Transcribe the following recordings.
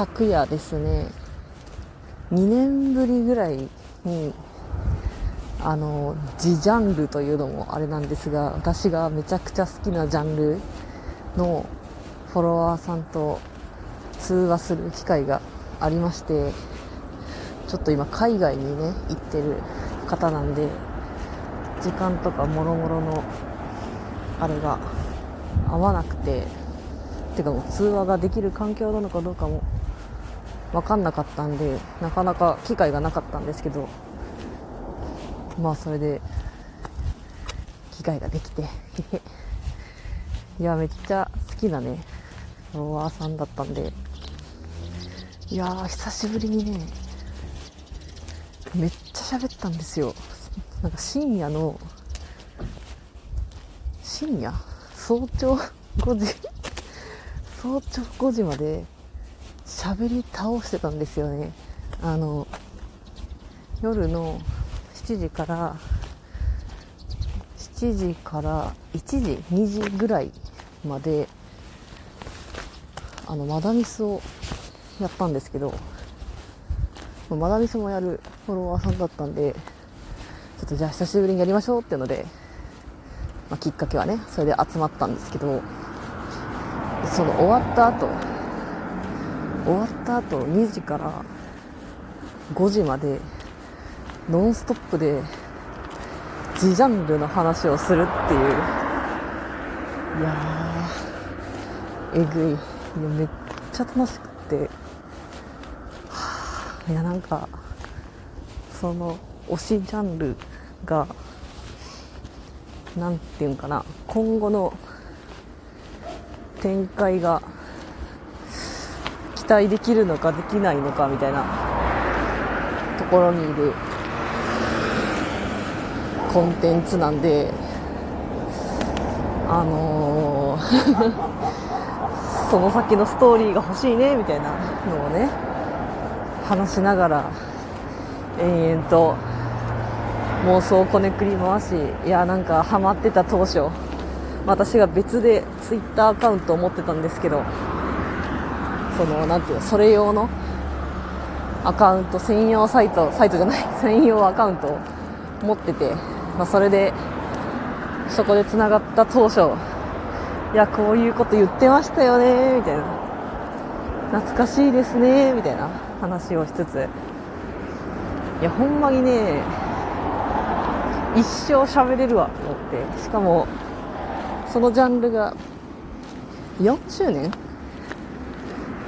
昨夜ですね2年ぶりぐらいにあの自ジャンルというのもあれなんですが私がめちゃくちゃ好きなジャンルのフォロワーさんと通話する機会がありましてちょっと今海外にね行ってる方なんで時間とかもろもろのあれが合わなくててかもう通話ができる環境なのかどうかも分かんなかったんでなかなか機会がなかったんですけどまあそれで機会ができて いやめっちゃ好きなね。フォロワーさんだったんで。いやー久しぶりにねめっちゃ喋ったんですよ。なんか深夜の深夜？早朝5時？早朝5時まで喋り倒してたんですよね。あの夜の7時から7時から1時2時ぐらいまであのマダミスをやったんですけどマダミスもやるフォロワーさんだったんでちょっとじゃあ久しぶりにやりましょうっていうので、まあ、きっかけはねそれで集まったんですけどその終わった後終わった後2時から5時までノンストップでジジャンルの話をするっていう。いやーえぐい。いやめっちゃ楽しくて、はあ、いやなんかその推しジャンルが何て言うんかな今後の展開が待できるのかできないのかみたいなところにいるコンテンツなんであのー その先のストーリーが欲しいねみたいなのをね話しながら延々と妄想をこねくり回しいやなんかハマってた当初私が別でツイッターアカウントを持ってたんですけどそのなていうのそれ用のアカウント専用サイトサイトじゃない 専用アカウントを持ってて、まあ、それでそこでつながった当初いやこういうこと言ってましたよねみたいな。懐かしいですねみたいな話をしつつ。いやほんまにね一生喋れるわと思って。しかもそのジャンルが4周年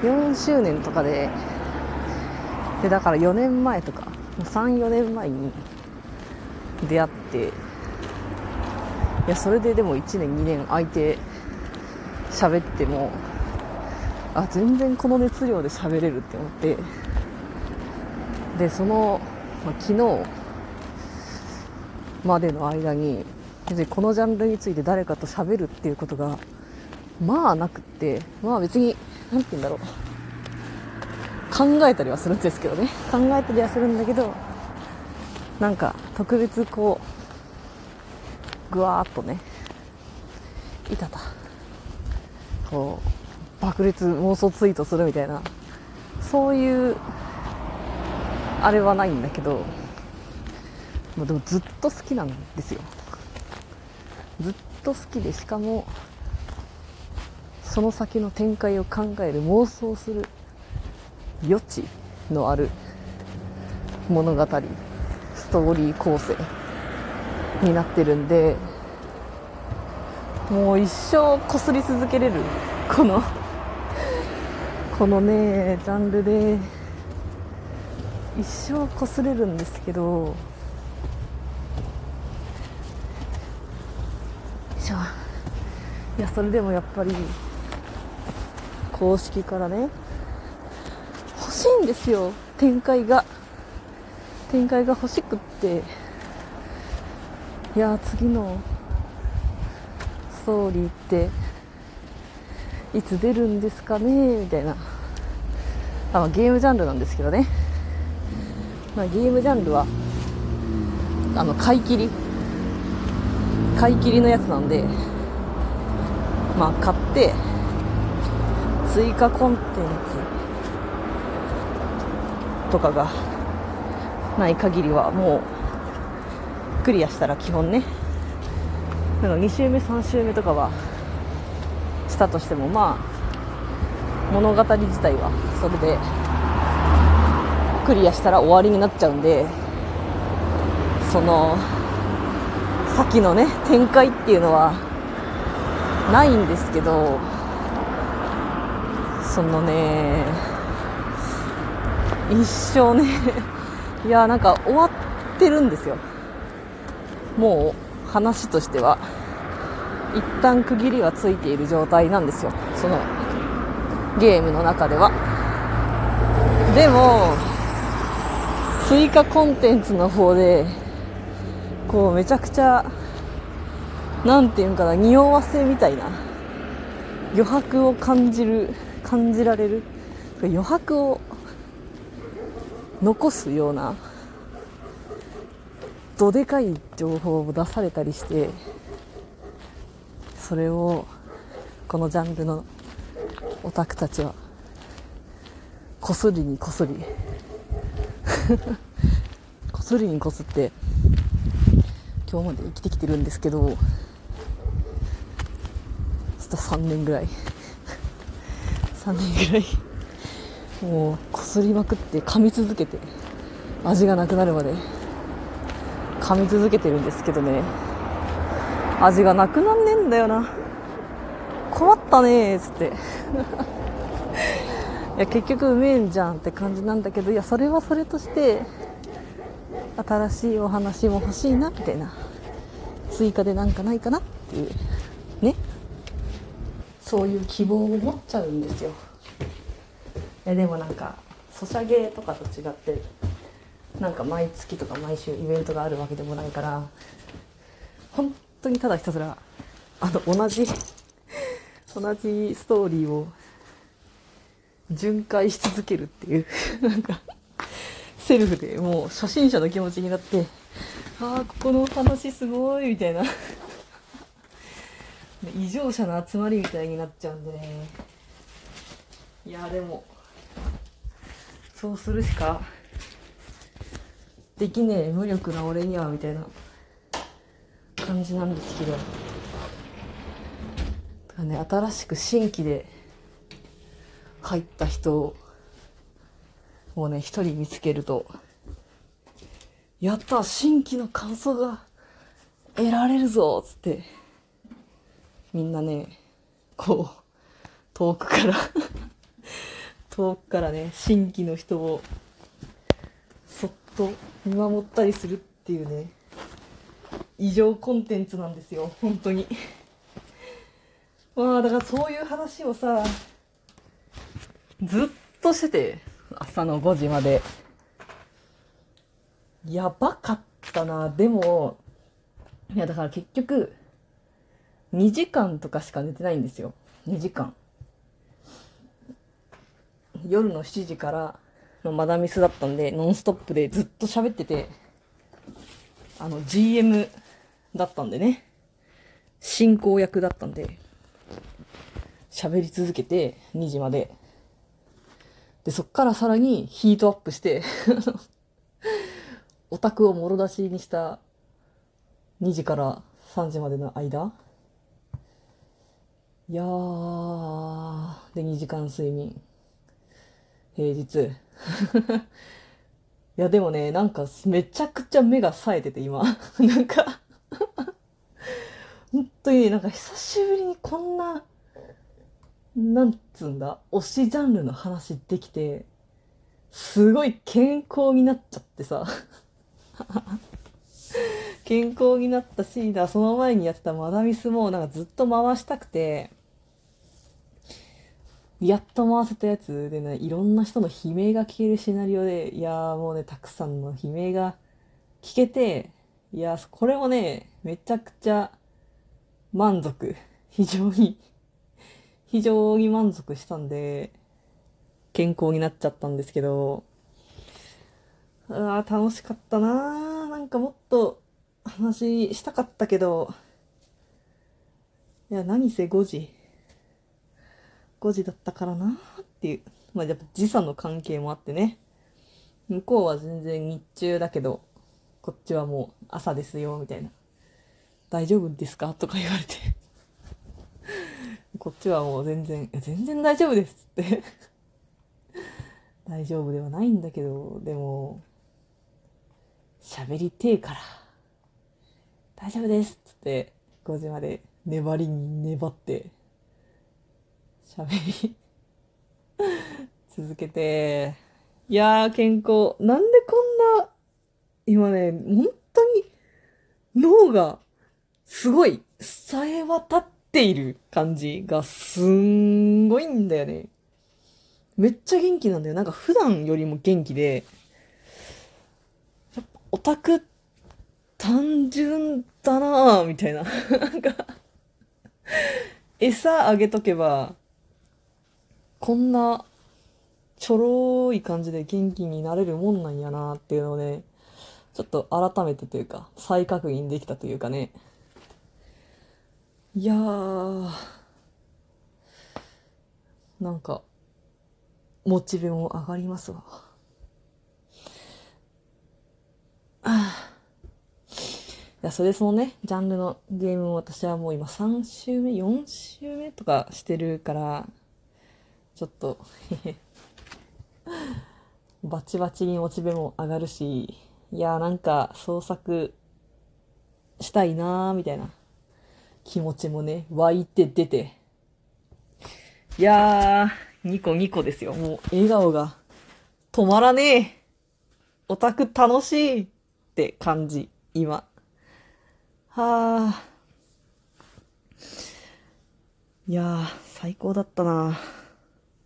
4周年とかででだから4年前とか34年前に出会っていやそれででも1年2年空いて喋ってもあ全然この熱量で喋れるって思ってでその、まあ、昨日までの間に別にこのジャンルについて誰かと喋るっていうことがまあなくってまあ別に何て言うんだろう。考えたりはするんですけどね。考えたりはするんだけどなんか特別こうぐわーっとねいたた。こう爆裂妄想ツイートするみたいな。そういうあれはないんだけどもうでもずっと好きなんですよ。ずっと好きでしかもその先の展開を考える妄想する余地のある物語ストーリー構成になってるんでもう一生こすり続けれるこの このねジャンルで一生こすれるんですけどいやそれでもやっぱり公式からね。欲しいんですよ。展開が。展開が欲しくって。いや次のストーリーっていつ出るんですかね？みたいな。あ、まあ、ゲームジャンルなんですけどね、まあ、ゲームジャンルはあの買い切り。買い切りのやつなんでまあ買って追加コンテンツとかがない限りはもうクリアしたら基本ね。なんか2周目3周目とかはしたとしてもまあ物語自体はそれでクリアしたら終わりになっちゃうんでその先のね展開っていうのはないんですけどそのね一生ね いやなんか終わってるんですよ。もう話としては一旦区切りはついている状態なんですよ。そのゲームの中では。でも追加コンテンツの方でこうめちゃくちゃなんていうんかな匂わせみたいな余白を感じる感じられる。余白を残すようなどでかい情報を出されたりしてそれをこのジャンルのオタクたちはこすりにこすり こすりにこすって今日まで生きてきてるんですけどちょっと3年ぐらい。3年ぐらい。もうこすりまくって噛み続けて味がなくなるまで。噛み続けてるんですけどね。味がなくなんねえんだよな。困ったねーっつって。いや結局うめえんじゃんって感じなんだけどいやそれはそれとして新しいお話も欲しいなみたいな。追加でなんかないかなっていう。ね。そういう希望を持っちゃうんですよ。いやでもなんかソシャゲとかと違ってなんか毎月とか毎週イベントがあるわけでもないから本当にただひたすらあの同じ同じストーリーを巡回し続けるっていうなんかセルフでもう初心者の気持ちになってああここの話すごいみたいな。異常者の集まりみたいになっちゃうんでね。いやでもそうするしかできねえ無力な俺にはみたいな感じなんですけど。だからね新しく新規で入った人をね一人見つけるとやった新規の感想が得られるぞつって。みんなね、こう、遠くから遠くからね、新規の人を、そっと見守ったりするっていうね、異常コンテンツなんですよ、本当に。まあ、だからそういう話をさ、ずっとしてて、朝の5時まで。やばかったな。でも、いや、だから結局、2時間とかしか寝てないんですよ。2時間。夜の7時からのマダミスだったんで、ノンストップでずっと喋ってて、あの、GM だったんでね、進行役だったんで、喋り続けて、2時まで。で、そっからさらにヒートアップして オタクをもろ出しにした2時から3時までの間いやー、で、2時間睡眠。平日。いや、でもね、なんか、めちゃくちゃ目が冴えてて、今。なんか本当に、なんか久しぶりにこんな、なんつうんだ、推しジャンルの話できて、すごい健康になっちゃってさ。健康になったし、だその前にやってたマダミスもなんかずっと回したくて、やっと回せたやつでね、いろんな人の悲鳴が聞けるシナリオで、いやーもうね、たくさんの悲鳴が聞けて、いやー、これもね、めちゃくちゃ満足。非常に非常に満足したんで、健康になっちゃったんですけど、うわー楽しかったなーなんかもっと話したかったけど、いや、何せ5時。5時だったからなっていう。まあ、やっぱ時差の関係もあってね。向こうは全然日中だけど、こっちはもう朝ですよ、みたいな。大丈夫ですか？とか言われて。こっちはもう全然、全然大丈夫ですって大丈夫ではないんだけど、でも、喋りてえから、大丈夫ですっつって、5時まで粘りに粘って、喋り続けて、いやー、健康。なんでこんな、今ね、本当に脳がすごい、さえ渡っている感じがすんごいんだよね。めっちゃ元気なんだよ。なんか普段よりも元気で、やっぱオタクって単純だなぁ、みたいな。なんか餌あげとけば、こんなちょろい感じで元気になれるもんなんやなっていうので、ちょっと改めてというか、再確認できたというかね。いやー、なんか、モチベも上がりますわ。あいや、それそのね、ジャンルのゲームを私はもう今3週目、4週目とかしてるから、ちょっと バチバチにモチベも上がるし、いや、なんか創作したいなーみたいな気持ちもね、湧いて出て。いやー、ニコニコですよ。もう笑顔が止まらねえ。オタク楽しいって感じ、今。はあ。いやー、最高だったな。